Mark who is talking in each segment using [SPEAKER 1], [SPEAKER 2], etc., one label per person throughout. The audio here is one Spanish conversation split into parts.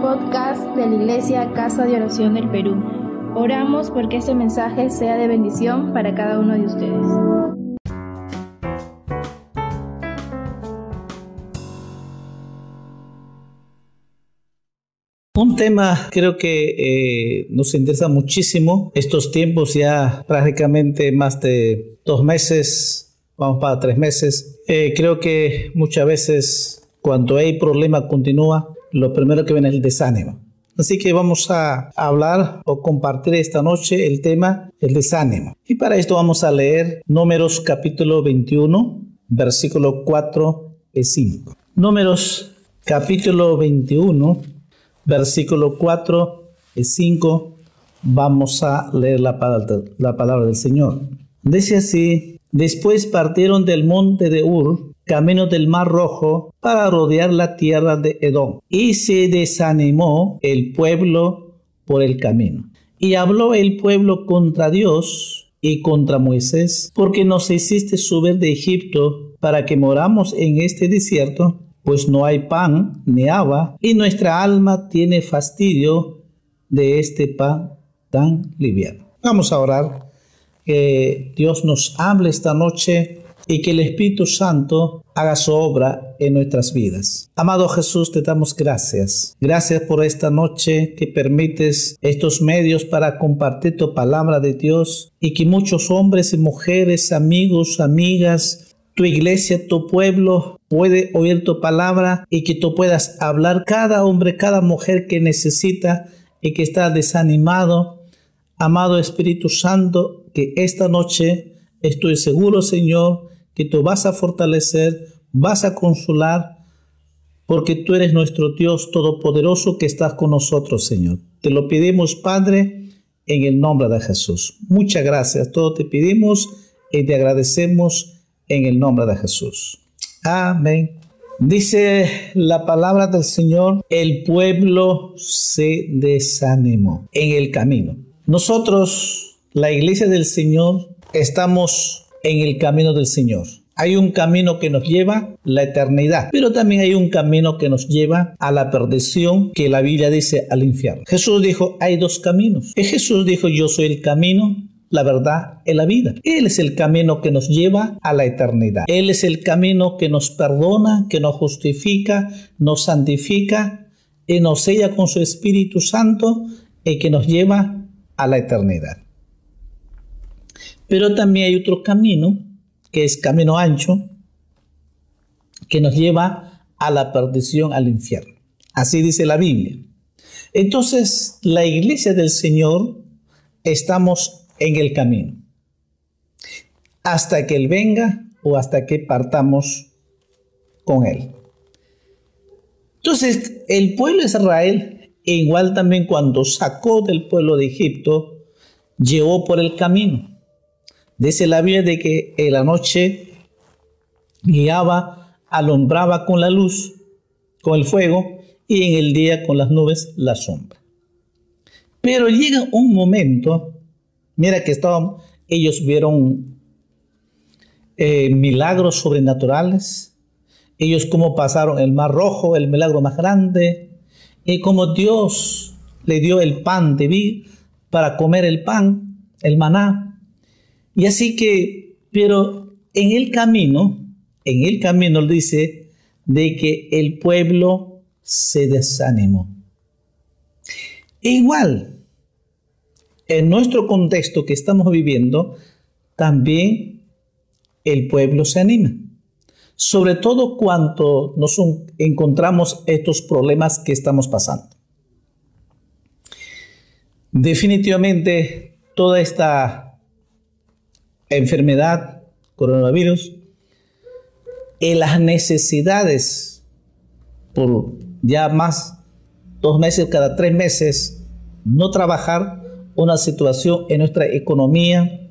[SPEAKER 1] podcast de la Iglesia Casa de Oración del Perú. Oramos porque este mensaje sea de bendición para cada uno de ustedes.
[SPEAKER 2] Un tema creo que eh, nos interesa muchísimo. Estos tiempos ya prácticamente más de dos meses, vamos para tres meses. Eh, creo que muchas veces cuando hay problema continúa, lo primero que viene es el desánimo. Así que vamos a hablar o compartir esta noche el tema el desánimo. Y para esto vamos a leer Números capítulo 21, versículo 4 y 5. Números capítulo 21 versículo 4 y 5, vamos a leer la palabra, la palabra del Señor. Dice así, después partieron del monte de Ur, camino del mar rojo, para rodear la tierra de Edom. Y se desanimó el pueblo por el camino. Y habló el pueblo contra Dios y contra Moisés, porque nos hiciste subir de Egipto para que moramos en este desierto pues no hay pan ni agua, y nuestra alma tiene fastidio de este pan tan liviano. Vamos a orar. Que Dios nos hable esta noche y que el Espíritu Santo haga su obra en nuestras vidas. Amado Jesús, te damos gracias. Gracias por esta noche que permites estos medios para compartir tu palabra de Dios y que muchos hombres y mujeres, amigos, amigas, tu iglesia, tu pueblo puede oír tu palabra y que tú puedas hablar cada hombre, cada mujer que necesita y que está desanimado. Amado Espíritu Santo, que esta noche estoy seguro, Señor, que tú vas a fortalecer, vas a consolar, porque tú eres nuestro Dios todopoderoso que estás con nosotros, Señor. Te lo pedimos, Padre, en el nombre de Jesús. Muchas gracias. Todo te pedimos y te agradecemos en el nombre de Jesús. Amén. Dice la palabra del Señor, el pueblo se desanimó en el camino. Nosotros, la iglesia del Señor, estamos en el camino del Señor. Hay un camino que nos lleva a la eternidad, pero también hay un camino que nos lleva a la perdición, que la Biblia dice al infierno. Jesús dijo, hay dos caminos. Y Jesús dijo, yo soy el camino, la verdad y la vida. Él es el camino que nos lleva a la eternidad. Él es el camino que nos perdona, que nos justifica, nos santifica y nos sella con su Espíritu Santo y que nos lleva a la eternidad. Pero también hay otro camino, que es camino ancho, que nos lleva a la perdición, al infierno. Así dice la Biblia. Entonces, la iglesia del Señor estamos en el camino, hasta que Él venga o hasta que partamos con Él. Entonces, el pueblo de Israel, igual también cuando sacó del pueblo de Egipto, llevó por el camino. Dice la Biblia de que en la noche guiaba, alumbraba con la luz, con el fuego, y en el día con las nubes la sombra. Pero llega un momento Mira que estaban, ellos vieron eh, milagros sobrenaturales. Ellos como pasaron el mar rojo, el milagro más grande. Y como Dios le dio el pan de vida para comer el pan, el maná. Y así que, pero en el camino, en el camino dice de que el pueblo se desanimó. E igual, en nuestro contexto que estamos viviendo, también el pueblo se anima. Sobre todo cuando nos encontramos estos problemas que estamos pasando. Definitivamente toda esta enfermedad, coronavirus, y las necesidades por ya más dos meses, cada tres meses, no trabajar, una situación en nuestra economía,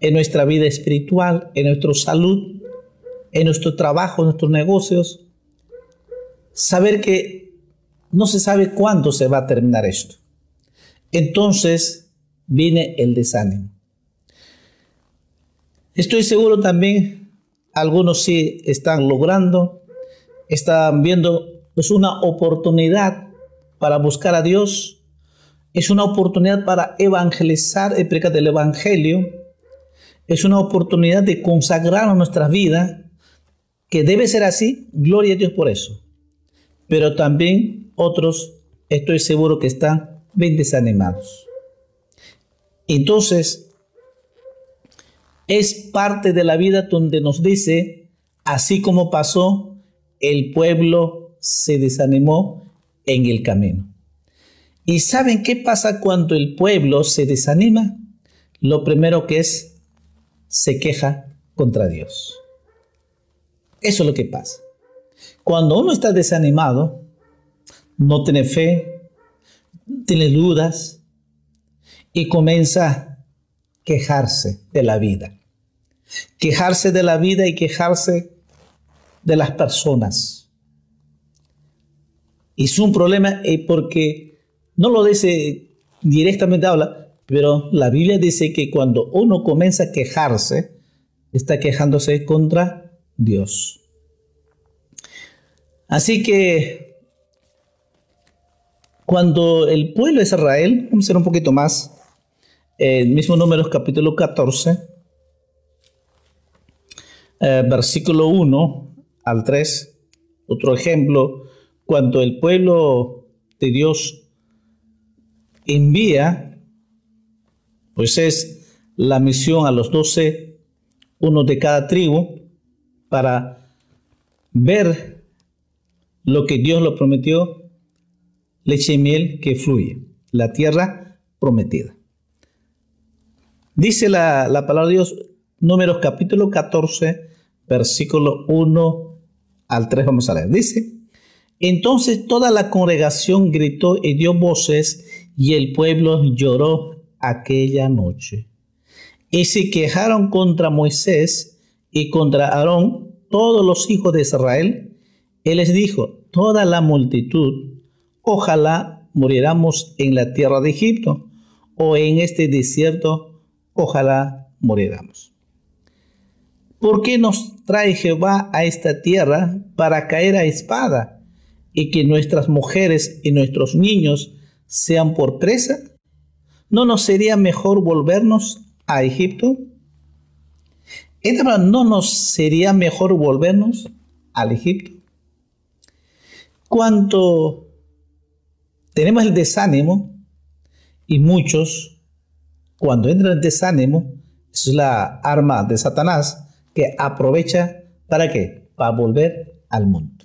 [SPEAKER 2] en nuestra vida espiritual, en nuestra salud, en nuestro trabajo, en nuestros negocios. Saber que no se sabe cuándo se va a terminar esto. Entonces viene el desánimo. Estoy seguro también, algunos sí están logrando, están viendo pues una oportunidad para buscar a Dios, es una oportunidad para evangelizar el pecado del Evangelio, es una oportunidad de consagrar nuestra vida, que debe ser así, gloria a Dios por eso. Pero también otros, estoy seguro que están bien desanimados. Entonces, es parte de la vida donde nos dice, así como pasó, el pueblo se desanimó en el camino. ¿Y saben qué pasa cuando el pueblo se desanima? Lo primero que es, se queja contra Dios. Eso es lo que pasa. Cuando uno está desanimado, no tiene fe, tiene dudas y comienza a quejarse de la vida. Quejarse de la vida y quejarse de las personas. Es un problema eh, porque no lo dice directamente, habla, pero la Biblia dice que cuando uno comienza a quejarse, está quejándose contra Dios. Así que cuando el pueblo de Israel, vamos a ser un poquito más, el mismo número capítulo 14, eh, versículo 1 al 3, otro ejemplo, cuando el pueblo de Dios envía, pues es la misión a los doce, uno de cada tribu, para ver lo que Dios lo prometió, leche y miel que fluye, la tierra prometida. Dice la, la palabra de Dios, números capítulo 14, versículo 1 al 3, vamos a leer. Dice, entonces toda la congregación gritó y dio voces y el pueblo lloró aquella noche. Y se quejaron contra Moisés y contra Aarón todos los hijos de Israel. Él les dijo, toda la multitud, ojalá muriéramos en la tierra de Egipto o en este desierto, ojalá muriéramos. ¿Por qué nos trae Jehová a esta tierra para caer a espada? y que nuestras mujeres y nuestros niños sean por presa? ¿No nos sería mejor volvernos a Egipto? ¿No nos sería mejor volvernos al Egipto? Cuanto tenemos el desánimo, y muchos, cuando entran en desánimo, es la arma de Satanás aprovecha para qué? Para volver al mundo.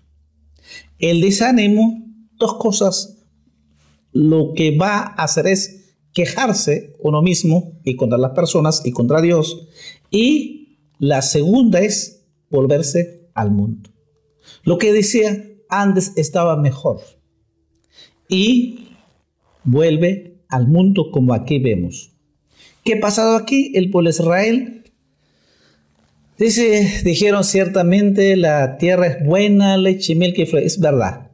[SPEAKER 2] El desánimo, dos cosas, lo que va a hacer es quejarse uno mismo y contra las personas y contra Dios. Y la segunda es volverse al mundo. Lo que decía antes estaba mejor. Y vuelve al mundo como aquí vemos. ¿Qué ha pasado aquí? El pueblo de Israel Dice, dijeron ciertamente la tierra es buena, leche y miel que. Es verdad.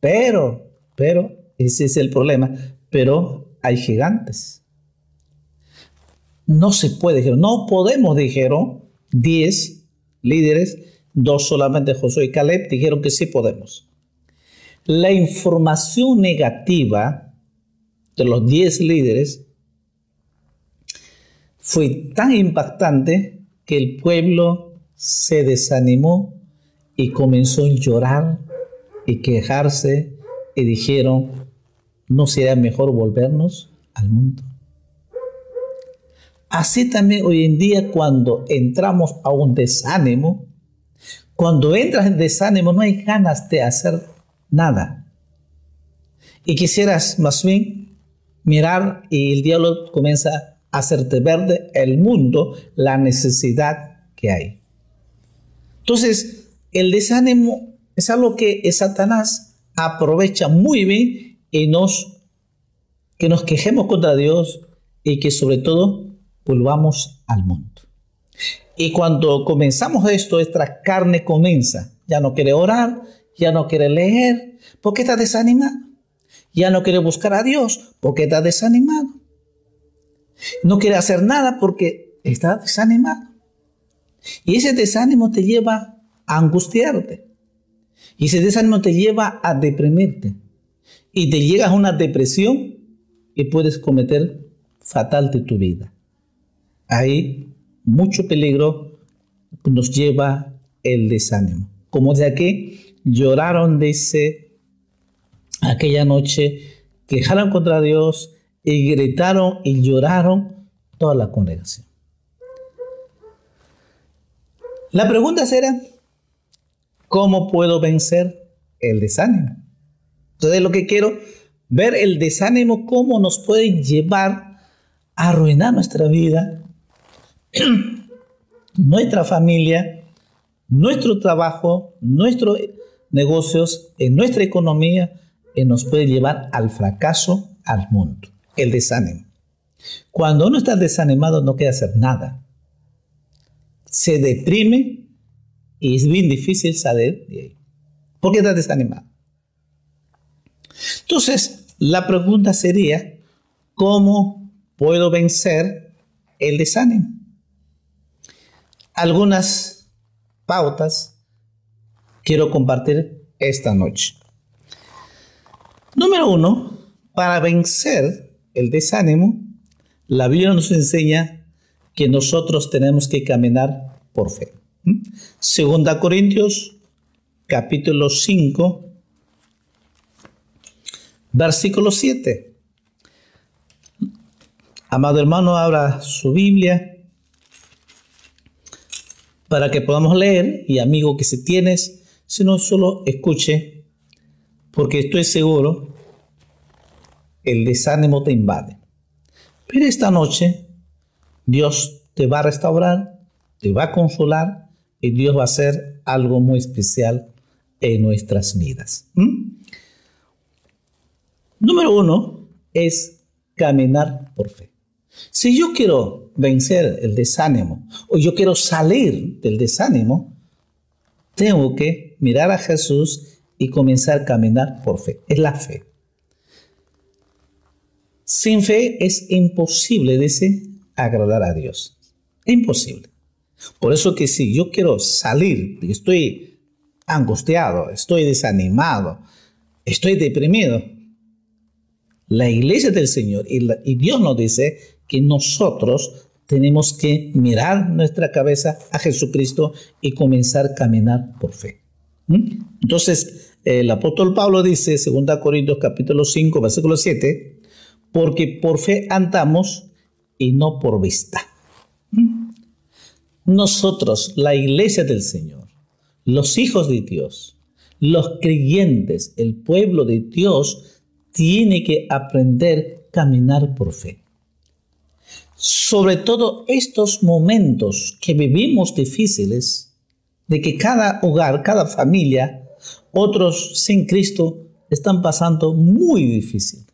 [SPEAKER 2] Pero, pero, ese es el problema. Pero hay gigantes. No se puede. No podemos, dijeron. Diez líderes, dos solamente Josué y Caleb, dijeron que sí podemos. La información negativa de los diez líderes fue tan impactante que el pueblo se desanimó y comenzó a llorar y quejarse y dijeron, ¿no sería mejor volvernos al mundo? Así también hoy en día cuando entramos a un desánimo, cuando entras en desánimo no hay ganas de hacer nada. Y quisieras más bien mirar y el diablo comienza hacerte ver el mundo la necesidad que hay. Entonces, el desánimo es algo que Satanás aprovecha muy bien y nos que nos quejemos contra Dios y que sobre todo volvamos al mundo. Y cuando comenzamos esto, nuestra carne comienza. Ya no quiere orar, ya no quiere leer, porque está desanimado. Ya no quiere buscar a Dios, porque está desanimado. No quiere hacer nada porque está desanimado. Y ese desánimo te lleva a angustiarte. Y ese desánimo te lleva a deprimirte. y te llegas a una depresión y puedes cometer fatal de tu vida. Hay mucho peligro nos lleva el desánimo. Como de aquí lloraron, dice, aquella noche, quejaron contra Dios y gritaron y lloraron toda la congregación. La pregunta será, ¿cómo puedo vencer el desánimo? Entonces lo que quiero ver el desánimo, cómo nos puede llevar a arruinar nuestra vida, nuestra familia, nuestro trabajo, nuestros negocios, en nuestra economía, y nos puede llevar al fracaso, al mundo, el desánimo. Cuando uno está desanimado no quiere hacer nada se deprime y es bien difícil salir de ahí. ¿Por qué está desanimado? Entonces, la pregunta sería, ¿cómo puedo vencer el desánimo? Algunas pautas quiero compartir esta noche. Número uno, para vencer el desánimo, la Biblia nos enseña que nosotros tenemos que caminar por fe. Segunda Corintios, capítulo 5, versículo 7. Amado hermano, abra su Biblia para que podamos leer y amigo que si tienes, si no solo escuche, porque estoy seguro el desánimo te invade. Pero esta noche Dios te va a restaurar, te va a consolar y Dios va a hacer algo muy especial en nuestras vidas. ¿Mm? Número uno es caminar por fe. Si yo quiero vencer el desánimo o yo quiero salir del desánimo, tengo que mirar a Jesús y comenzar a caminar por fe. Es la fe. Sin fe es imposible, dice agradar a Dios. Imposible. Por eso que si yo quiero salir, estoy angustiado, estoy desanimado, estoy deprimido, la iglesia del Señor y, y Dios nos dice que nosotros tenemos que mirar nuestra cabeza a Jesucristo y comenzar a caminar por fe. ¿Mm? Entonces, el apóstol Pablo dice, 2 Corintios capítulo 5, versículo 7, porque por fe andamos y no por vista. Nosotros, la iglesia del Señor, los hijos de Dios, los creyentes, el pueblo de Dios, tiene que aprender a caminar por fe. Sobre todo estos momentos que vivimos difíciles, de que cada hogar, cada familia, otros sin Cristo, están pasando muy difícil.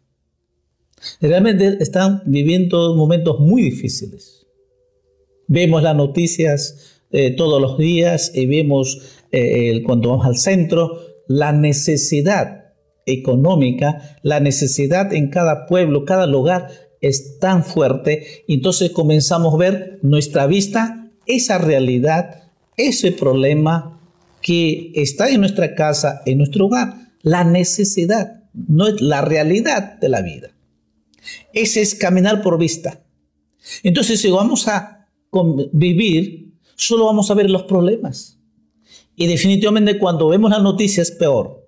[SPEAKER 2] Realmente están viviendo momentos muy difíciles. Vemos las noticias eh, todos los días y vemos eh, cuando vamos al centro la necesidad económica, la necesidad en cada pueblo, cada lugar es tan fuerte. Entonces comenzamos a ver nuestra vista, esa realidad, ese problema que está en nuestra casa, en nuestro hogar, la necesidad, no es la realidad de la vida. Ese es caminar por vista. Entonces, si vamos a vivir, solo vamos a ver los problemas. Y definitivamente cuando vemos las noticias, peor.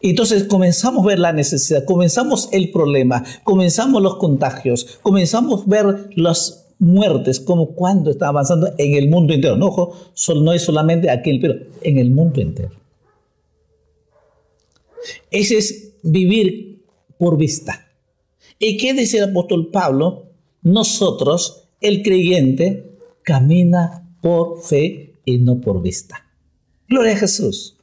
[SPEAKER 2] Entonces comenzamos a ver la necesidad, comenzamos el problema, comenzamos los contagios, comenzamos a ver las muertes, como cuando está avanzando en el mundo entero. No, no es solamente aquí, pero en el mundo entero. Ese es vivir por vista. ¿Y qué dice el apóstol Pablo? Nosotros, el creyente, camina por fe y no por vista. Gloria a Jesús.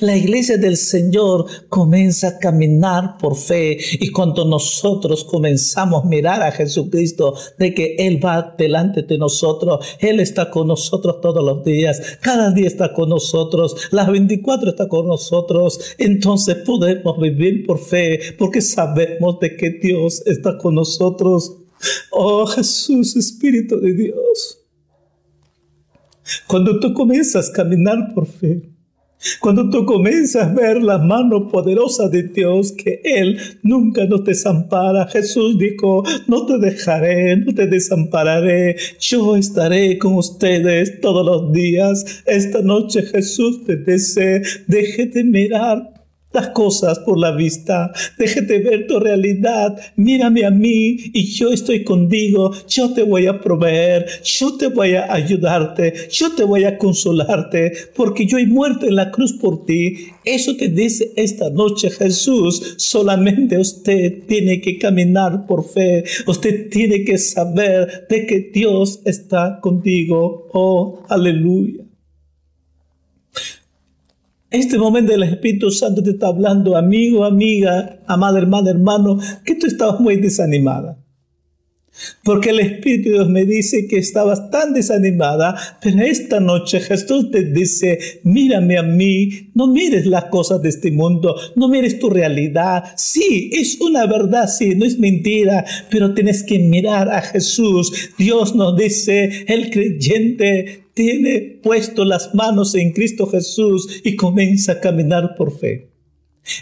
[SPEAKER 2] La iglesia del Señor comienza a caminar por fe y cuando nosotros comenzamos a mirar a Jesucristo de que Él va delante de nosotros, Él está con nosotros todos los días, cada día está con nosotros, las 24 está con nosotros, entonces podemos vivir por fe porque sabemos de que Dios está con nosotros. Oh Jesús, Espíritu de Dios. Cuando tú comienzas a caminar por fe, Cuando tú comienzas a ver la mano poderosa de Dios, que Él nunca nos desampara. Jesús dijo, no te dejaré, no te desampararé. Yo estaré con ustedes todos los días. Esta noche Jesús te dice, déjete mirar las cosas por la vista. Déjate ver tu realidad. Mírame a mí y yo estoy contigo. Yo te voy a proveer. Yo te voy a ayudarte. Yo te voy a consolarte porque yo he muerto en la cruz por ti. Eso te dice esta noche Jesús. Solamente usted tiene que caminar por fe. Usted tiene que saber de que Dios está contigo. Oh, aleluya este momento el Espíritu Santo te está hablando, amigo, amiga, amada hermana, hermano, que tú estabas muy desanimada. Porque el Espíritu de Dios me dice que estabas tan desanimada, pero esta noche Jesús te dice, mírame a mí, no mires las cosas de este mundo, no mires tu realidad. Sí, es una verdad, sí, no es mentira, pero tienes que mirar a Jesús. Dios nos dice, el creyente tiene puesto las manos en Cristo Jesús y comienza a caminar por fe.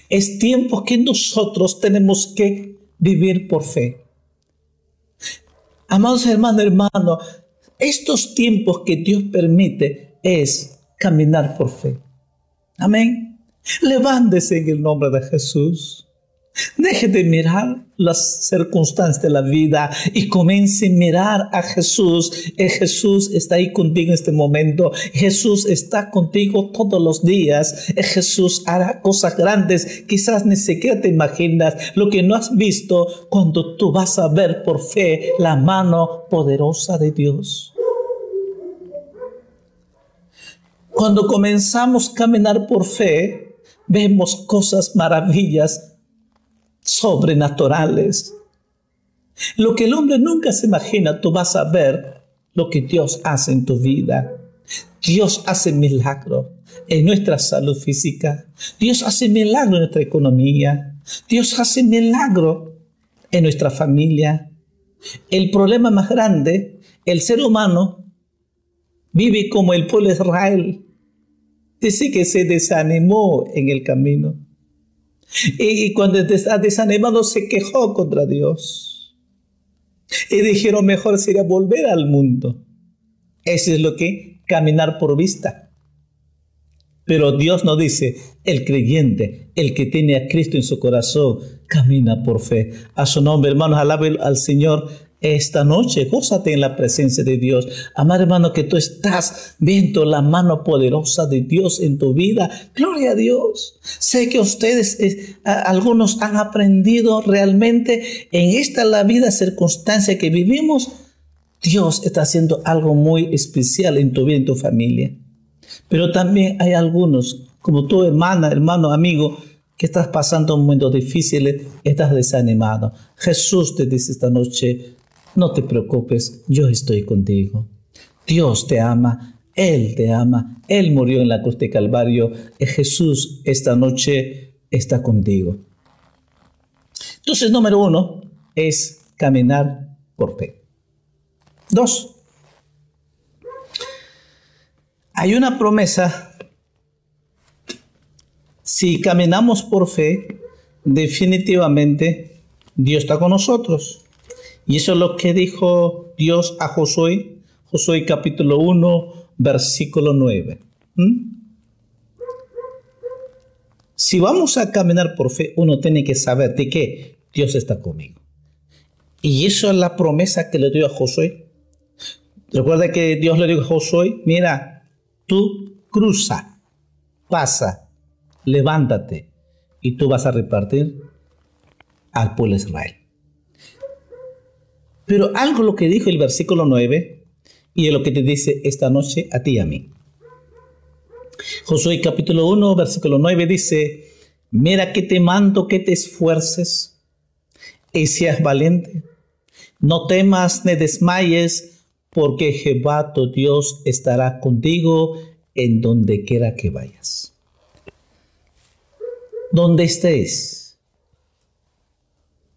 [SPEAKER 2] Es tiempo que nosotros tenemos que vivir por fe. Amados hermanos, hermanos, estos tiempos que Dios permite es caminar por fe. Amén. Levántese en el nombre de Jesús. Deje de mirar las circunstancias de la vida y comience a mirar a Jesús. Eh, Jesús está ahí contigo en este momento. Jesús está contigo todos los días. Eh, Jesús hará cosas grandes. Quizás ni siquiera te imaginas lo que no has visto cuando tú vas a ver por fe la mano poderosa de Dios. Cuando comenzamos a caminar por fe, vemos cosas maravillas sobrenaturales. Lo que el hombre nunca se imagina, tú vas a ver lo que Dios hace en tu vida. Dios hace milagro en nuestra salud física. Dios hace milagro en nuestra economía. Dios hace milagro en nuestra familia. El problema más grande, el ser humano vive como el pueblo de Israel. Dice que se desanimó en el camino. Y cuando está desanimado se quejó contra Dios. Y dijeron, mejor sería volver al mundo. Eso es lo que caminar por vista. Pero Dios no dice, el creyente, el que tiene a Cristo en su corazón, camina por fe. A su nombre, hermanos, alabe al Señor esta noche. Gózate en la presencia de Dios. Amar hermano, que tú estás viendo la mano poderosa de Dios en tu vida. Gloria a Dios. Sé que ustedes, algunos han aprendido realmente en esta la vida circunstancia que vivimos. Dios está haciendo algo muy especial en tu vida, en tu familia. Pero también hay algunos, como tu hermana, hermano, amigo, que estás pasando momentos difíciles, estás desanimado. Jesús te dice esta noche, no te preocupes, yo estoy contigo. Dios te ama, Él te ama, Él murió en la cruz de Calvario Jesús esta noche está contigo. Entonces, número uno es caminar por fe. Dos, hay una promesa. Si caminamos por fe, definitivamente Dios está con nosotros. Y eso es lo que dijo Dios a Josué, Josué capítulo 1, versículo 9. ¿Mm? Si vamos a caminar por fe, uno tiene que saber de qué Dios está conmigo. Y eso es la promesa que le dio a Josué. Recuerda que Dios le dijo a Josué, mira, tú cruza, pasa, levántate y tú vas a repartir al pueblo de Israel. Pero algo lo que dijo el versículo 9 y es lo que te dice esta noche a ti y a mí. Josué capítulo 1, versículo 9 dice, mira que te mando que te esfuerces y seas valiente. No temas ni desmayes, porque Jehová tu Dios estará contigo en donde quiera que vayas. Donde estés,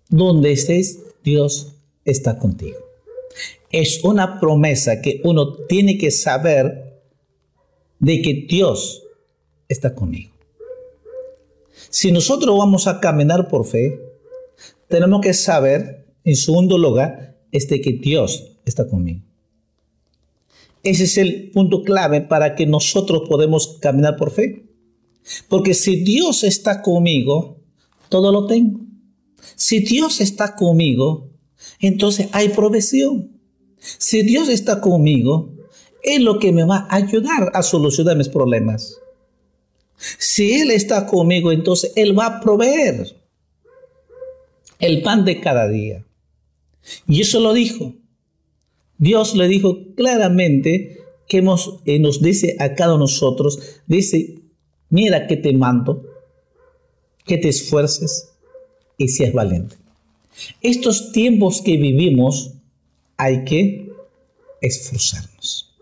[SPEAKER 2] donde estés, Dios está contigo. Es una promesa que uno tiene que saber de que Dios está conmigo. Si nosotros vamos a caminar por fe, tenemos que saber, en segundo lugar, este que Dios está conmigo. Ese es el punto clave para que nosotros podamos caminar por fe. Porque si Dios está conmigo, todo lo tengo. Si Dios está conmigo, entonces hay provisión. Si Dios está conmigo, es lo que me va a ayudar a solucionar mis problemas. Si Él está conmigo, entonces Él va a proveer el pan de cada día. Y eso lo dijo. Dios le dijo claramente que eh, nos dice a cada nosotros, dice, mira que te mando, que te esfuerces y seas valiente. Estos tiempos que vivimos hay que esforzarnos.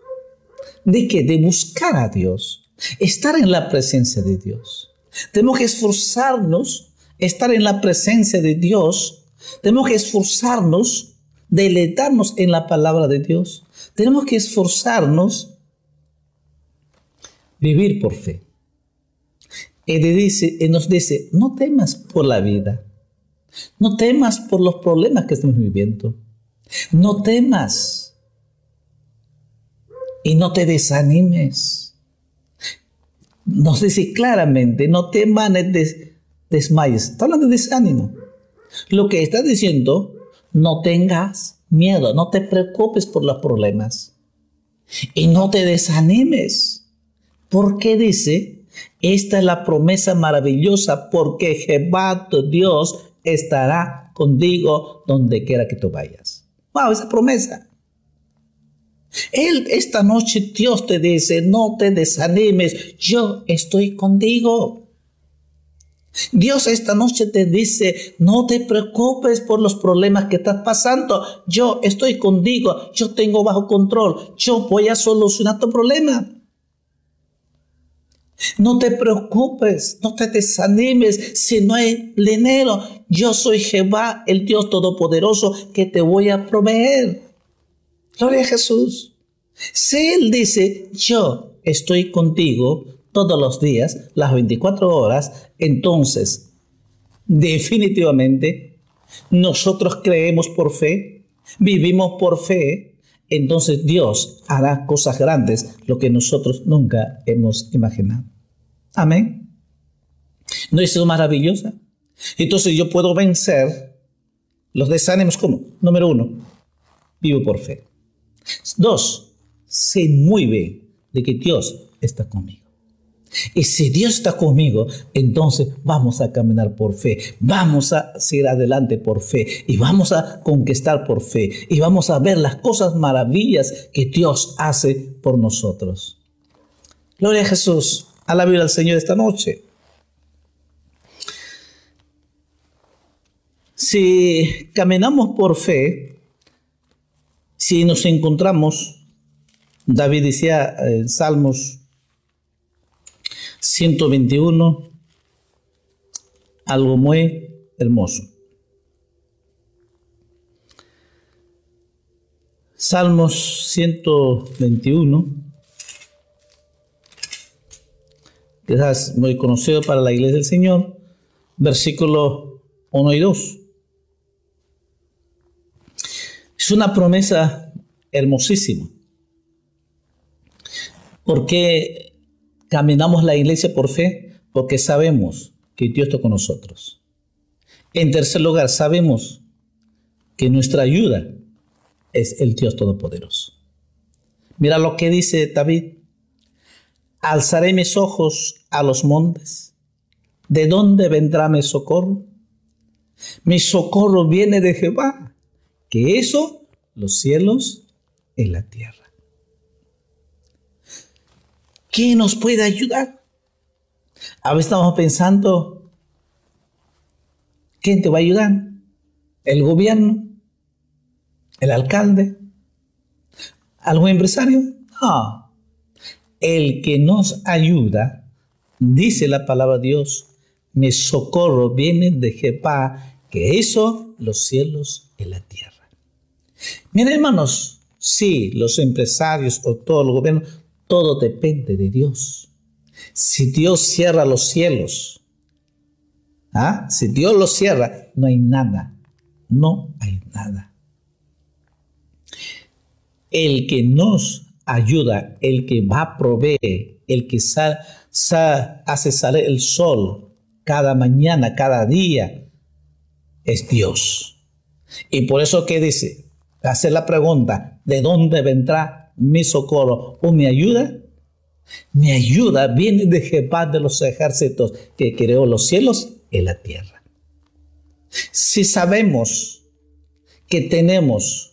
[SPEAKER 2] ¿De qué? De buscar a Dios, estar en la presencia de Dios. Tenemos que esforzarnos, estar en la presencia de Dios. Tenemos que esforzarnos deleitarnos en la palabra de Dios. Tenemos que esforzarnos vivir por fe. Él, él nos dice, no temas por la vida, no temas por los problemas que estamos viviendo, no temas y no te desanimes. Nos dice claramente, no temas, des, desmayes. Está hablando de desánimo. Lo que está diciendo no tengas miedo, no te preocupes por los problemas y no te desanimes. Porque dice, esta es la promesa maravillosa porque Jehová tu Dios estará contigo donde quiera que tú vayas. Wow, esa promesa. Él esta noche Dios te dice, no te desanimes, yo estoy contigo. Dios esta noche te dice, no te preocupes por los problemas que estás pasando. Yo estoy contigo, yo tengo bajo control, yo voy a solucionar tu problema. No te preocupes, no te desanimes si no hay dinero. Yo soy Jehová, el Dios Todopoderoso, que te voy a proveer. Gloria a Jesús. Si Él dice, yo estoy contigo, todos los días, las 24 horas, entonces definitivamente nosotros creemos por fe, vivimos por fe, entonces Dios hará cosas grandes, lo que nosotros nunca hemos imaginado. Amén. ¿No es eso maravillosa? Entonces yo puedo vencer los desánimos como, número uno, vivo por fe. Dos, sé muy bien de que Dios está conmigo. Y si Dios está conmigo, entonces vamos a caminar por fe, vamos a seguir adelante por fe y vamos a conquistar por fe y vamos a ver las cosas maravillas que Dios hace por nosotros. Gloria a Jesús, vida al Señor esta noche. Si caminamos por fe, si nos encontramos, David decía en Salmos 121, algo muy hermoso. Salmos 121, quizás muy conocido para la iglesia del Señor, versículo 1 y 2. Es una promesa hermosísima, porque Caminamos la iglesia por fe porque sabemos que Dios está con nosotros. En tercer lugar, sabemos que nuestra ayuda es el Dios Todopoderoso. Mira lo que dice David. Alzaré mis ojos a los montes. ¿De dónde vendrá mi socorro? Mi socorro viene de Jehová, que eso los cielos en la tierra. ¿Quién nos puede ayudar? A veces estamos pensando, ¿quién te va a ayudar? ¿El gobierno? ¿El alcalde? ¿Algún empresario? No. El que nos ayuda, dice la palabra de Dios, mi socorro viene de Jehová, que hizo los cielos y la tierra. Miren hermanos, sí, los empresarios o todo el gobierno todo depende de Dios. Si Dios cierra los cielos, ¿ah? si Dios los cierra, no hay nada. No hay nada. El que nos ayuda, el que va a proveer, el que hace salir el sol cada mañana, cada día, es Dios. Y por eso que dice, hace la pregunta, ¿de dónde vendrá mi socorro o mi ayuda? Mi ayuda viene de Jehová de los ejércitos que creó los cielos y la tierra. Si sabemos que tenemos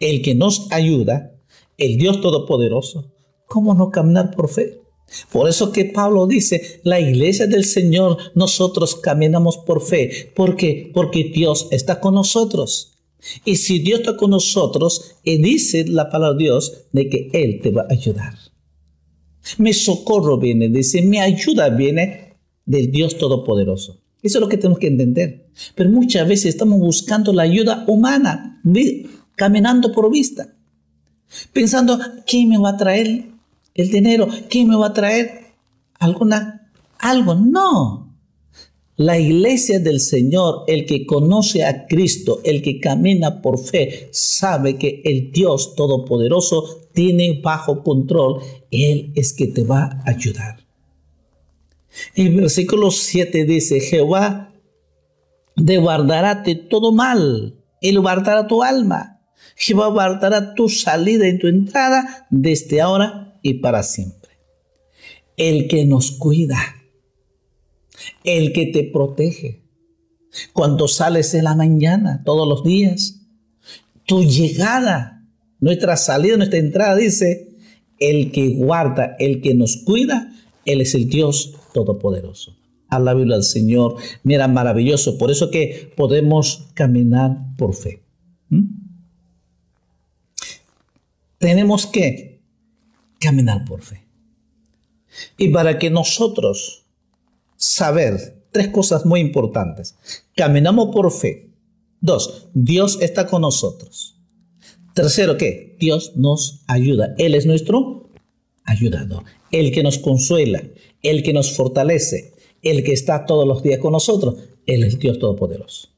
[SPEAKER 2] el que nos ayuda, el Dios Todopoderoso, ¿cómo no caminar por fe? Por eso que Pablo dice, la iglesia del Señor, nosotros caminamos por fe. ¿Por qué? Porque Dios está con nosotros. Y si Dios está con nosotros, y dice la palabra de Dios de que Él te va a ayudar. Mi socorro viene, dice, mi ayuda viene del Dios Todopoderoso. Eso es lo que tenemos que entender. Pero muchas veces estamos buscando la ayuda humana, caminando por vista, pensando, ¿quién me va a traer el dinero? ¿Quién me va a traer alguna, algo? No. La iglesia del Señor, el que conoce a Cristo, el que camina por fe, sabe que el Dios Todopoderoso tiene bajo control. Él es que te va a ayudar. El versículo 7 dice, Jehová de guardará de todo mal, Él guardará tu alma. Jehová guardará tu salida y tu entrada desde ahora y para siempre. El que nos cuida, el que te protege. Cuando sales en la mañana, todos los días, tu llegada, nuestra salida, nuestra entrada, dice, el que guarda, el que nos cuida, Él es el Dios Todopoderoso. Biblia al Señor. Mira, maravilloso. Por eso que podemos caminar por fe. ¿Mm? Tenemos que caminar por fe. Y para que nosotros saber tres cosas muy importantes. Caminamos por fe. Dos, Dios está con nosotros. Tercero, ¿qué? Dios nos ayuda. Él es nuestro ayudador. El que nos consuela, el que nos fortalece, el que está todos los días con nosotros. Él es Dios Todopoderoso.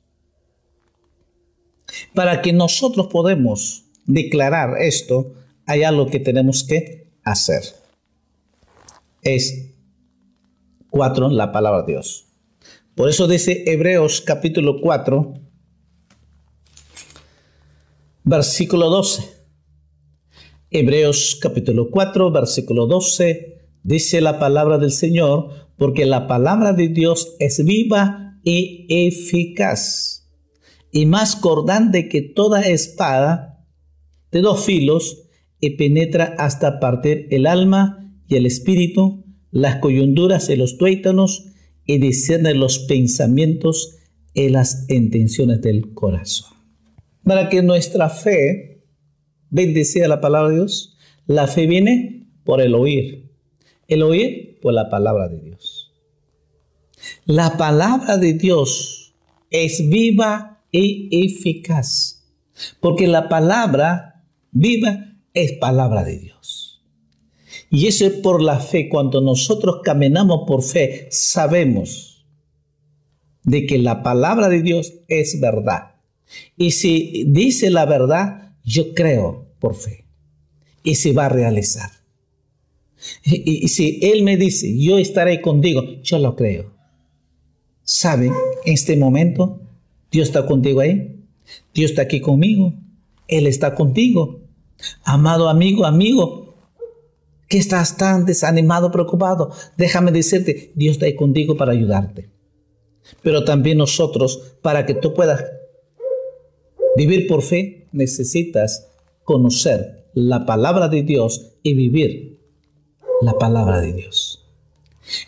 [SPEAKER 2] Para que nosotros podamos declarar esto, hay algo que tenemos que hacer. Es la palabra de Dios. Por eso dice Hebreos capítulo 4, versículo 12. Hebreos capítulo 4, versículo 12, dice la palabra del Señor, porque la palabra de Dios es viva y eficaz, y más cordante que toda espada de dos filos, y penetra hasta partir el alma y el espíritu, las coyunturas y los tuétanos y discierne los pensamientos y las intenciones del corazón. Para que nuestra fe bendecida la palabra de Dios, la fe viene por el oír. El oír por la palabra de Dios. La palabra de Dios es viva y eficaz. Porque la palabra viva es palabra de Dios. Y eso es por la fe. Cuando nosotros caminamos por fe, sabemos de que la palabra de Dios es verdad. Y si dice la verdad, yo creo por fe. Y se va a realizar. Y, si Él me dice, yo estaré contigo, yo lo creo. ¿Saben? En este momento, Dios está contigo ahí. Dios está aquí conmigo. Él está contigo. Amado amigo, amigo, que estás tan desanimado, preocupado, déjame decirte, Dios está ahí contigo para ayudarte. Pero también nosotros, para que tú puedas vivir por fe, necesitas conocer la palabra de Dios y vivir la palabra de Dios.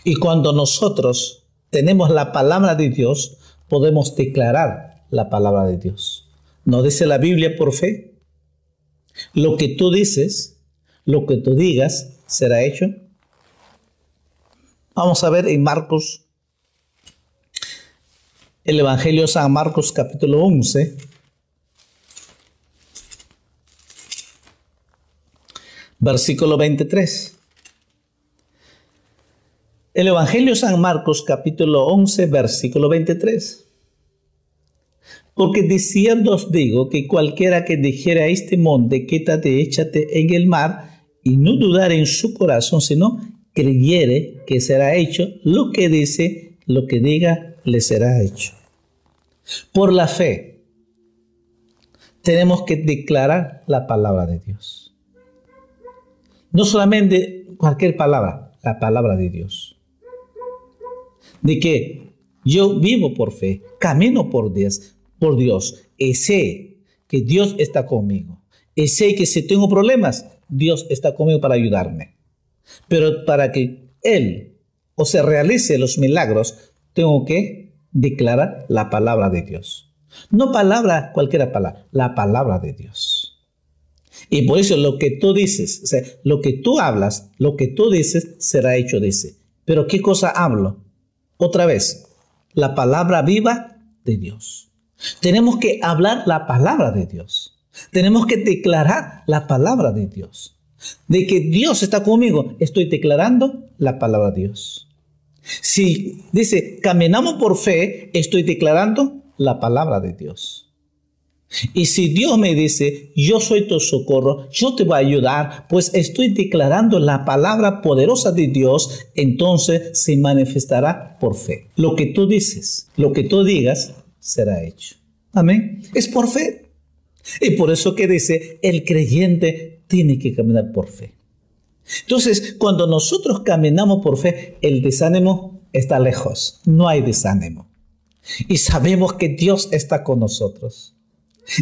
[SPEAKER 2] Y cuando nosotros tenemos la palabra de Dios, podemos declarar la palabra de Dios. ¿No dice la Biblia por fe? Lo que tú dices, lo que tú digas será hecho. Vamos a ver en Marcos, el Evangelio San Marcos capítulo 11. Versículo 23. El Evangelio San Marcos capítulo 11 versículo 23. Porque diciendo os digo que cualquiera que dijera a este monte, quítate, échate en el mar, y no dudar en su corazón, sino creyere que será hecho lo que dice, lo que diga, le será hecho. Por la fe, tenemos que declarar la palabra de Dios. No solamente cualquier palabra, la palabra de Dios. De que yo vivo por fe, camino por Dios, por Dios, y sé que Dios está conmigo. Y sé que si tengo problemas, Dios está conmigo para ayudarme. Pero para que Él o se realice los milagros, tengo que declarar la palabra de Dios. No palabra, cualquier palabra, la palabra de Dios. Y por eso lo que tú dices, o sea, lo que tú hablas, lo que tú dices, será hecho, dice. Pero ¿qué cosa hablo? Otra vez, la palabra viva de Dios. Tenemos que hablar la palabra de Dios. Tenemos que declarar la palabra de Dios. De que Dios está conmigo, estoy declarando la palabra de Dios. Si dice, caminamos por fe, estoy declarando la palabra de Dios. Y si Dios me dice, yo soy tu socorro, yo te voy a ayudar, pues estoy declarando la palabra poderosa de Dios, entonces se manifestará por fe. Lo que tú dices, lo que tú digas, será hecho. Amén. Es por fe. Y por eso que dice, el creyente tiene que caminar por fe. Entonces, cuando nosotros caminamos por fe, el desánimo está lejos. No hay desánimo. Y sabemos que Dios está con nosotros.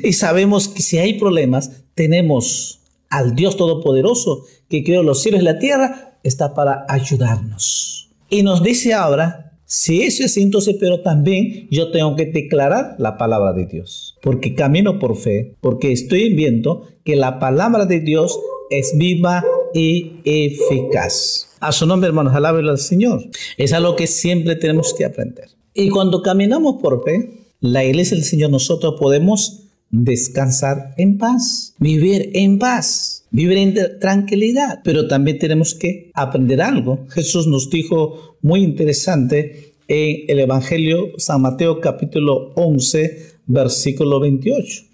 [SPEAKER 2] Y sabemos que si hay problemas, tenemos al Dios Todopoderoso que creó los cielos y la tierra, está para ayudarnos. Y nos dice ahora si eso es entonces, pero también yo tengo que declarar la palabra de Dios, porque camino por fe, porque estoy viendo que la palabra de Dios es viva y eficaz. A su nombre, hermanos, alábelo al Señor. Es algo que siempre tenemos que aprender. Y cuando caminamos por fe, la iglesia del Señor, nosotros podemos descansar en paz, vivir en paz, vivir en tranquilidad. Pero también tenemos que aprender algo. Jesús nos dijo muy interesante en el Evangelio San Mateo capítulo 11, versículo 28.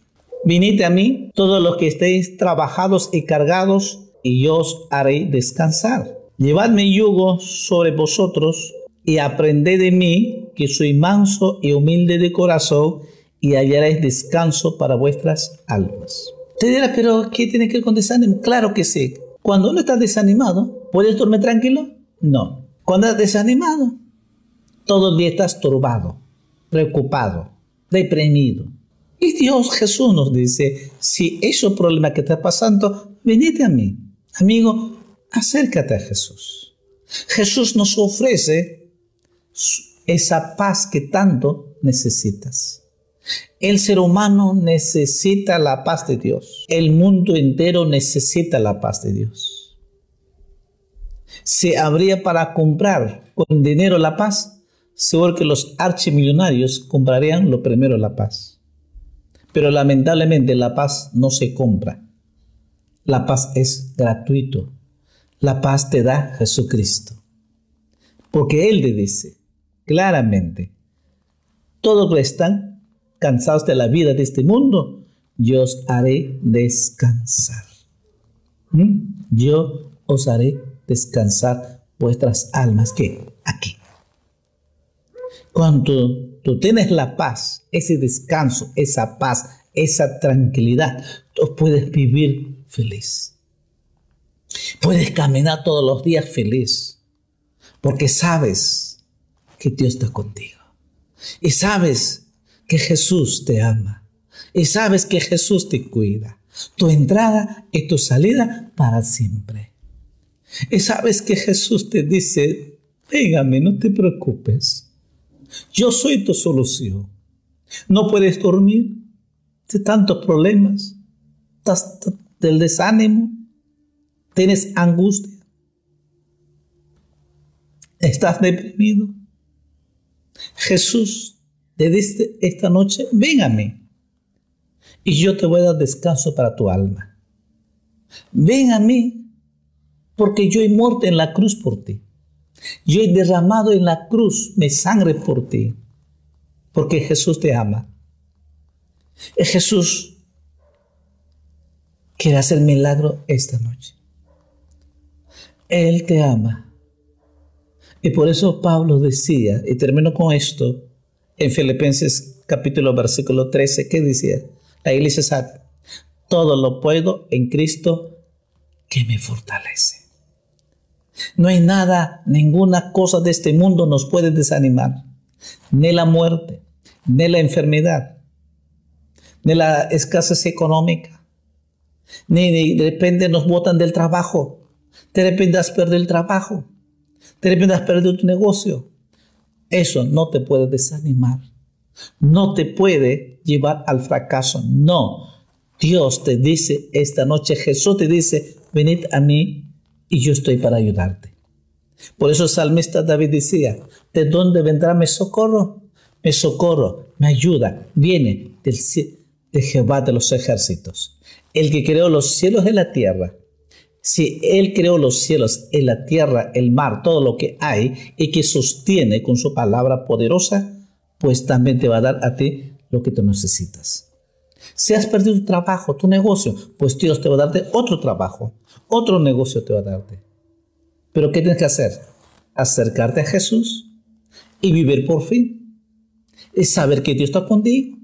[SPEAKER 2] Vinid a mí todos los que estéis trabajados y cargados, y yo os haré descansar. Llevadme yugo sobre vosotros y aprended de mí, que soy manso y humilde de corazón, y hallaréis descanso para vuestras almas. Te dirá, pero ¿qué tiene que ver con desánimo? Claro que sí. Cuando uno está desanimado, ¿puedes dormir tranquilo? No. Cuando estás desanimado, todo el día estás turbado, preocupado, deprimido. Y Dios Jesús nos dice, si esos problemas que está pasando, venite a mí. Amigo, acércate a Jesús. Jesús nos ofrece esa paz que tanto necesitas. El ser humano necesita la paz de Dios. El mundo entero necesita la paz de Dios. ¿Se habría para comprar con dinero la paz? Seguro que los archimillonarios comprarían lo primero la paz. Pero lamentablemente la paz no se compra. La paz es gratuito. La paz te da Jesucristo. Porque Él te dice claramente, todos que están cansados de la vida de este mundo, yo os haré descansar. ¿Mm? Yo os haré descansar vuestras almas. ¿Qué? Aquí. Cuando tú tienes la paz, ese descanso, esa paz, esa tranquilidad, tú puedes vivir feliz. Puedes caminar todos los días feliz, porque sabes que Dios está contigo. Y sabes que Jesús te ama y sabes que Jesús te cuida. Tu entrada y tu salida para siempre. Y sabes que Jesús te dice, véngame, no te preocupes. Yo soy tu solución. No puedes dormir de tantos problemas, del desánimo, tienes angustia, estás deprimido. Jesús dice esta noche, ven a mí y yo te voy a dar descanso para tu alma. Ven a mí porque yo he muerto en la cruz por ti. Yo he derramado en la cruz mi sangre por ti, porque Jesús te ama. Es Jesús quiere hacer milagro esta noche. Él te ama. Y por eso Pablo decía, y termino con esto, en Filipenses capítulo versículo 13, ¿qué decía? La iglesia sabe, todo lo puedo en Cristo que me fortalece. No hay nada, ninguna cosa de este mundo nos puede desanimar. Ni la muerte, ni la enfermedad, ni la escasez económica, ni, de repente nos botan del trabajo, de repente has perdido el trabajo, de repente has perdido tu negocio. Eso no te puede desanimar, no te puede llevar al fracaso, no. Dios te dice esta noche, Jesús te dice, venid a mí y yo estoy para ayudarte. Por eso el salmista David decía, ¿de dónde vendrá mi socorro? Mi socorro, mi ayuda, viene del, de Jehová de los ejércitos, el que creó los cielos y la tierra. Si Él creó los cielos y la tierra, el mar, todo lo que hay, y que sostiene con su palabra poderosa, pues también te va a dar a ti lo que tú necesitas. Si has perdido tu trabajo, tu negocio, pues Dios te va a darte otro trabajo, otro negocio te va a darte. Pero ¿qué tienes que hacer? Acercarte a Jesús y vivir por fin. Y saber que Dios está contigo.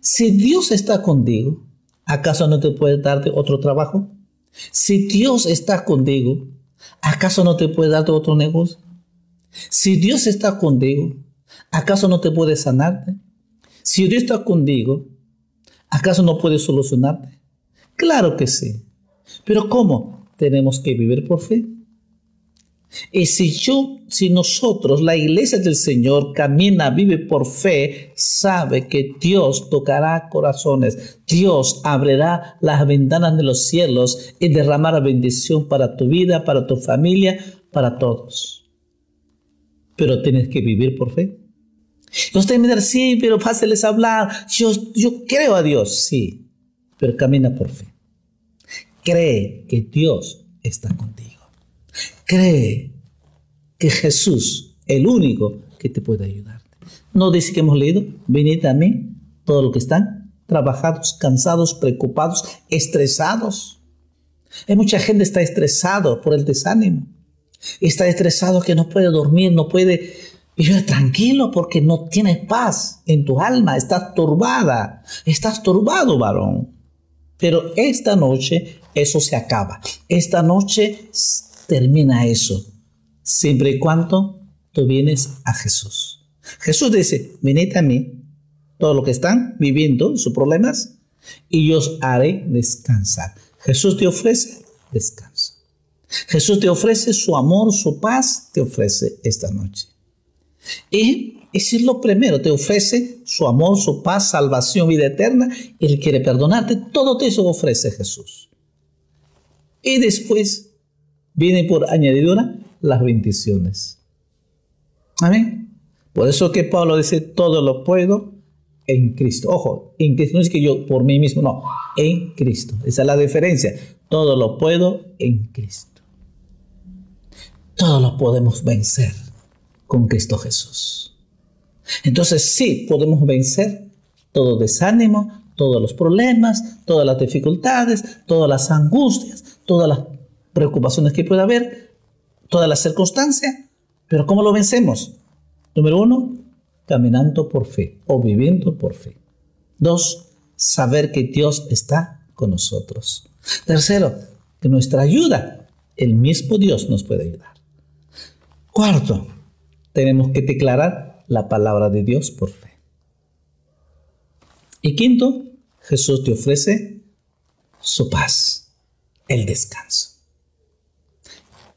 [SPEAKER 2] Si Dios está contigo, ¿acaso no te puede darte otro trabajo? Si Dios está contigo, ¿acaso no te puede darte otro negocio? Si Dios está contigo, ¿acaso no te puede sanarte? Si Dios está contigo, ¿Acaso no puede solucionarte? Claro que sí. Pero ¿cómo? Tenemos que vivir por fe. Y si yo, si nosotros, la iglesia del Señor, camina, vive por fe, sabe que Dios tocará corazones, Dios abrirá las ventanas de los cielos y derramará bendición para tu vida, para tu familia, para todos. Pero tienes que vivir por fe. Ustedes me dirán, sí, pero fácil hablar. Yo, yo creo a Dios, sí, pero camina por fe. Cree que Dios está contigo. Cree que Jesús, el único que te puede ayudar. No dice que hemos leído, venid a mí, todos los que están trabajados, cansados, preocupados, estresados. Hay mucha gente que está estresado por el desánimo. Está estresado que no puede dormir, no puede Vive tranquilo porque no tienes paz en tu alma, estás turbada, estás turbado, varón. Pero esta noche eso se acaba. Esta noche termina eso. Siempre y cuando tú vienes a Jesús. Jesús dice, venid a mí, todos los que están viviendo sus problemas, y yo os haré descansar. Jesús te ofrece descanso. Jesús te ofrece su amor, su paz, te ofrece esta noche. Y es lo primero, te ofrece su amor, su paz, salvación, vida eterna. Él quiere perdonarte. Todo eso ofrece Jesús. Y después viene por añadidura las bendiciones. Amén. Por eso que Pablo dice, todo lo puedo en Cristo. Ojo, en Cristo no es que yo por mí mismo, no, en Cristo. Esa es la diferencia. Todo lo puedo en Cristo. Todo lo podemos vencer con Cristo Jesús. Entonces sí podemos vencer todo desánimo, todos los problemas, todas las dificultades, todas las angustias, todas las preocupaciones que pueda haber, todas las circunstancias. Pero ¿cómo lo vencemos? Número uno, caminando por fe o viviendo por fe. Dos, saber que Dios está con nosotros. Tercero, que nuestra ayuda, el mismo Dios nos puede ayudar. Cuarto, tenemos que declarar la palabra de Dios por fe. Y quinto, Jesús te ofrece su paz, el descanso.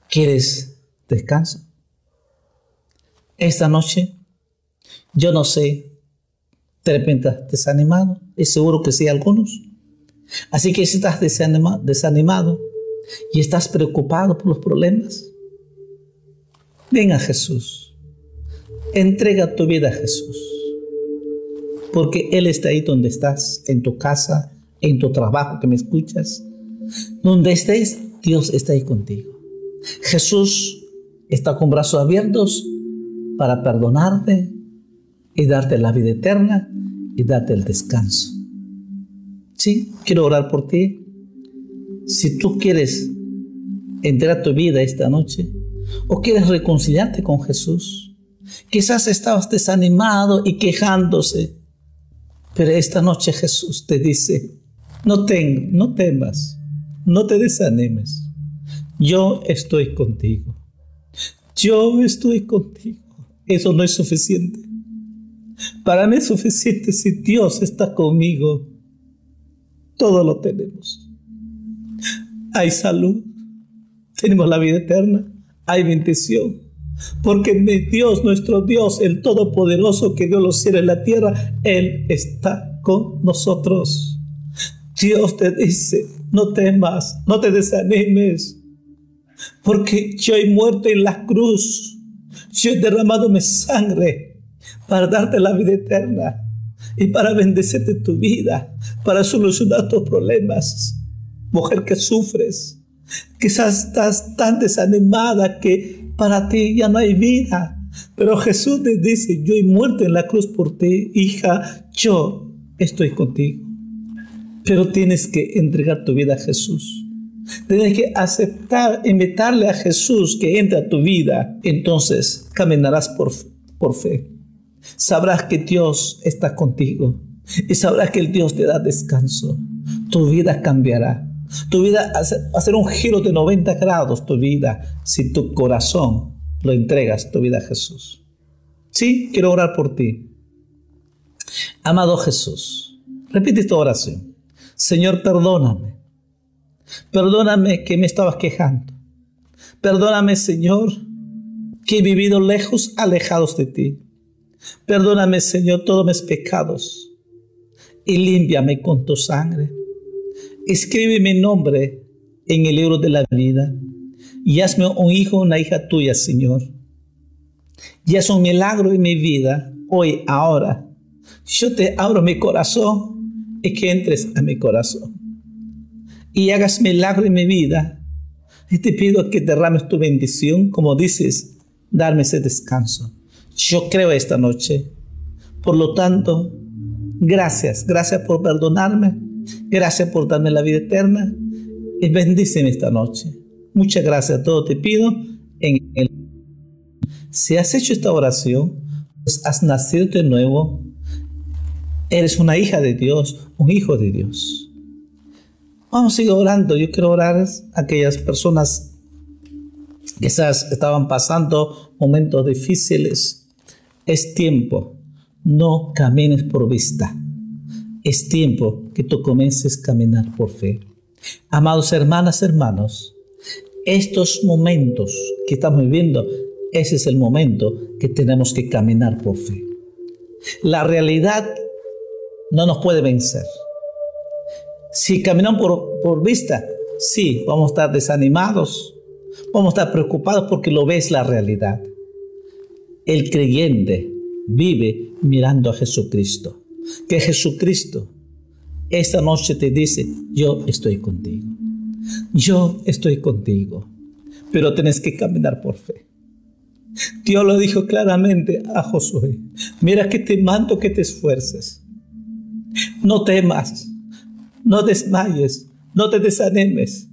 [SPEAKER 2] ¿Quieres descanso? Esta noche, yo no sé, de repente estás desanimado, es seguro que sí algunos. Así que si estás desanimado y estás preocupado por los problemas, ven a Jesús Entrega tu vida a Jesús. Porque Él está ahí donde estás, en tu casa, en tu trabajo que me escuchas. Donde estés, Dios está ahí contigo. Jesús está con brazos abiertos para perdonarte y darte la vida eterna y darte el descanso. Sí, quiero orar por ti. Si tú quieres entrar a tu vida esta noche o quieres reconciliarte con Jesús, quizás estabas desanimado y quejándose, pero esta noche Jesús te dice, no, ten, no temas, no te desanimes, yo estoy contigo, yo estoy contigo. Eso no es suficiente. Para mí es suficiente si Dios está conmigo. Todo lo tenemos. Hay salud, tenemos la vida eterna, hay bendición. Porque Dios, nuestro Dios, el Todopoderoso que dio los cielos y la tierra, Él está con nosotros. Dios te dice, no temas, no te desanimes, porque yo he muerto en la cruz, yo he derramado mi sangre para darte la vida eterna y para bendecirte tu vida, para solucionar tus problemas. Mujer que sufres, quizás estás tan desanimada que para ti ya no hay vida. Pero Jesús te dice, yo he muerto en la cruz por ti, hija, yo estoy contigo. Pero tienes que entregar tu vida a Jesús. Tienes que aceptar, invitarle a Jesús que entre a tu vida. Entonces caminarás por, por fe. Sabrás que Dios está contigo y sabrás que el Dios te da descanso. Tu vida cambiará. Tu vida hacer un giro de 90 grados, tu vida, si tu corazón lo entregas, tu vida a Jesús. Sí, quiero orar por ti. Amado Jesús, repite esta oración. Señor, perdóname. Perdóname que me estabas quejando. Perdóname, Señor, que he vivido lejos, alejados de ti. Perdóname, Señor, todos mis pecados y límpiame con tu sangre. Escribe mi nombre en el libro de la vida y hazme un hijo o una hija tuya, Señor. Y haz un milagro en mi vida, hoy, ahora. Yo te abro mi corazón y que entres a mi corazón. Y hagas milagro en mi vida. Y te pido que derrames tu bendición, como dices, darme ese descanso. Yo creo esta noche. Por lo tanto, gracias, gracias por perdonarme, gracias por darme la vida eterna y bendíceme esta noche. Muchas gracias, todo te pido en el... Si has hecho esta oración, pues has nacido de nuevo, eres una hija de Dios, un hijo de Dios. Vamos a seguir orando. Yo quiero orar a aquellas personas que estaban pasando momentos difíciles, es tiempo, no camines por vista. Es tiempo que tú comiences a caminar por fe. Amados hermanas, hermanos, estos momentos que estamos viviendo, ese es el momento que tenemos que caminar por fe. La realidad no nos puede vencer. Si caminamos por, por vista, sí, vamos a estar desanimados, vamos a estar preocupados porque lo ves la realidad. El creyente vive mirando a Jesucristo. Que Jesucristo esta noche te dice, yo estoy contigo. Yo estoy contigo. Pero tienes que caminar por fe. Dios lo dijo claramente a Josué. Mira que te mando que te esfuerces. No temas. No desmayes. No te desanimes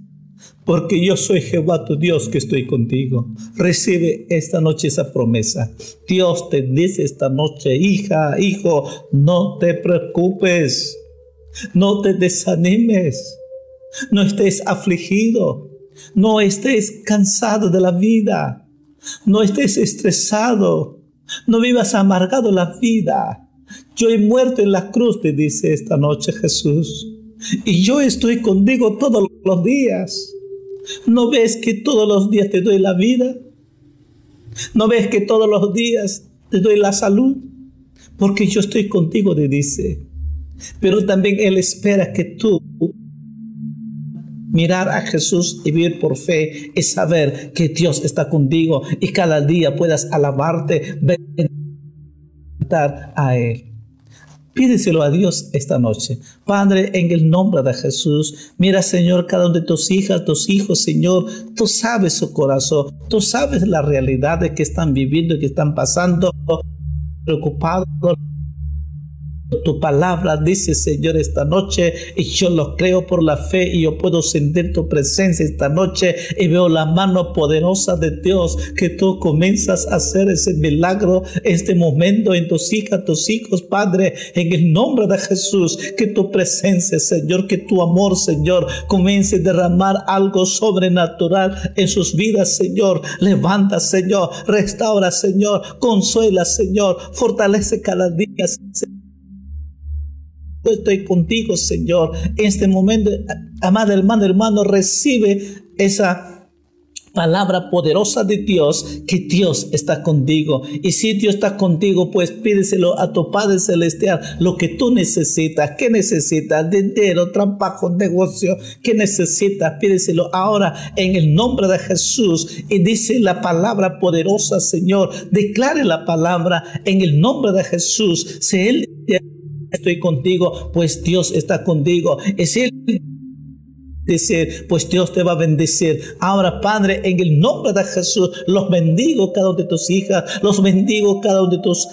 [SPEAKER 2] porque yo soy Jehová tu Dios que estoy contigo. Recibe esta noche esa promesa. Dios te dice esta noche, hija, hijo, no te preocupes, no te desanimes, no estés afligido, no estés cansado de la vida, no estés estresado, no vivas amargado la vida. Yo he muerto en la cruz, te dice esta noche Jesús. Y yo estoy contigo todos los días. ¿No ves que todos los días te doy la vida? ¿No ves que todos los días te doy la salud? Porque yo estoy contigo, te dice. Pero también Él espera que tú mirar a Jesús y vivir por fe y saber que Dios está contigo y cada día puedas alabarte, benditar a Él. Pídeselo a Dios esta noche. Padre, en el nombre de Jesús, mira, Señor, cada uno de tus hijas, tus hijos, Señor, tú sabes su corazón. Tú sabes la realidad de que están viviendo y que están pasando preocupados tu palabra dice, Señor, esta noche, y yo lo creo por la fe, y yo puedo sentir tu presencia esta noche, y veo la mano poderosa de Dios, que tú comienzas a hacer ese milagro este momento en tus hijas, tus hijos, Padre, en el nombre de Jesús, que tu presencia, Señor, que tu amor, Señor, comience a derramar algo sobrenatural en sus vidas, Señor. Levanta, Señor, restaura, Señor, consuela, Señor, fortalece cada día, Señor estoy contigo, Señor. En este momento, amada hermano, hermano, recibe esa palabra poderosa de Dios, que Dios está contigo. Y si Dios está contigo, pues pídeselo a tu Padre Celestial, lo que tú necesitas. ¿Qué necesitas? Dinero, trabajo, negocio. ¿Qué necesitas? Pídeselo ahora en el nombre de Jesús. Y dice la palabra poderosa, Señor. Declare la palabra en el nombre de Jesús. Si Él estoy contigo, pues Dios está contigo. Es Él pues Dios te va a bendecir. Ahora, Padre, en el nombre de Jesús, los bendigo cada uno de tus hijas, los bendigo cada uno de tus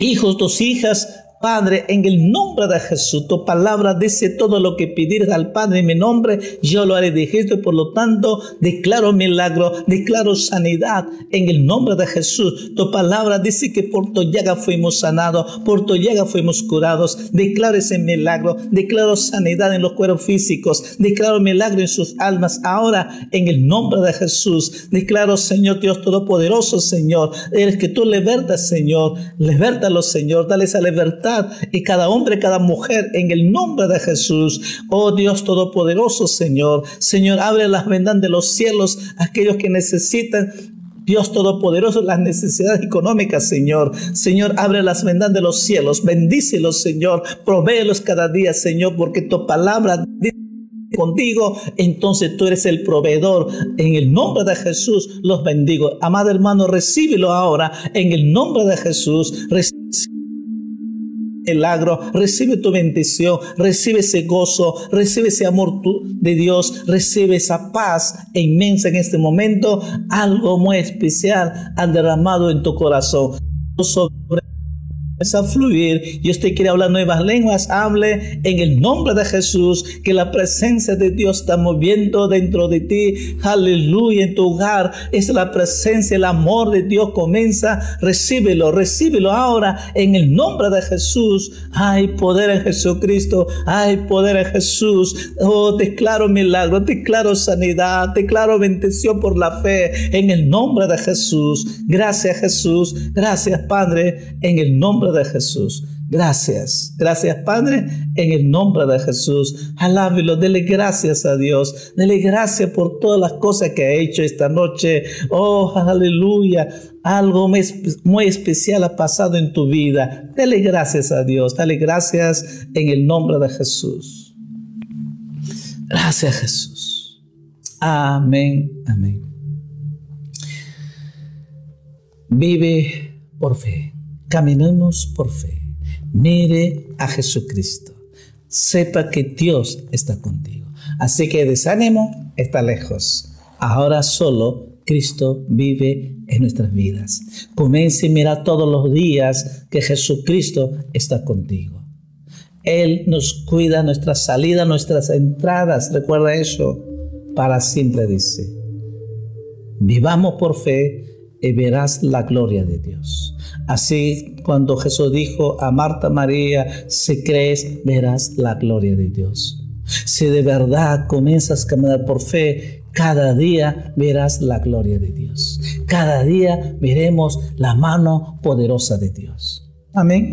[SPEAKER 2] hijos, tus hijas, Padre, en el nombre de Jesús, tu palabra dice todo lo que pidieras al Padre en mi nombre, yo lo haré, dijiste, por lo tanto, declaro milagro, declaro sanidad en el nombre de Jesús. Tu palabra dice que por tu llaga fuimos sanados, por tu llaga fuimos curados. Declaro ese milagro, declaro sanidad en los cuerpos físicos, declaro milagro en sus almas. Ahora, en el nombre de Jesús, declaro, Señor Dios Todopoderoso, Señor, eres que tú libertas, Señor, libértalo, Señor, dale esa libertad y cada hombre, cada mujer en el nombre de Jesús. Oh Dios Todopoderoso, Señor. Señor, abre las vendas de los cielos a aquellos que necesitan Dios Todopoderoso, las necesidades económicas, Señor. Señor, abre las vendas de los cielos. Bendícelos, Señor. Provéelos cada día, Señor, porque tu palabra contigo, entonces tú eres el proveedor. En el nombre de Jesús los bendigo. Amado hermano, recíbelo ahora. En el nombre de Jesús, milagro, recibe tu bendición, recibe ese gozo, recibe ese amor de Dios, recibe esa paz inmensa en este momento, algo muy especial han derramado en tu corazón. A fluir y usted quiere hablar nuevas lenguas, hable en el nombre de Jesús, que la presencia de Dios está moviendo dentro de ti. Aleluya, en tu hogar es la presencia, el amor de Dios comienza. Recíbelo, recíbelo ahora en el nombre de Jesús. Hay poder en Jesucristo, hay poder en Jesús. Oh, declaro milagro, declaro sanidad, declaro bendición por la fe en el nombre de Jesús. Gracias Jesús, gracias Padre, en el nombre de Jesús. Gracias, gracias Padre, en el nombre de Jesús. Alábelo, dele gracias a Dios, dele gracias por todas las cosas que ha hecho esta noche. Oh, aleluya, algo muy, especial ha pasado en tu vida. Dele gracias a Dios, dale gracias en el nombre de Jesús. Gracias Jesús. Amén, amén. Vive por fe. Caminemos por fe. Mire a Jesucristo. Sepa que Dios está contigo. Así que desánimo está lejos. Ahora solo Cristo vive en nuestras vidas. Comience y mira todos los días que Jesucristo está contigo. Él nos cuida nuestra salida, nuestras entradas. Recuerda eso. Para siempre dice. Vivamos por fe y verás la gloria de Dios. Así cuando Jesús dijo a Marta María, si crees, verás la gloria de Dios. Si de verdad comienzas a caminar por fe, cada día verás la gloria de Dios. Cada día veremos la mano poderosa de Dios. Amén.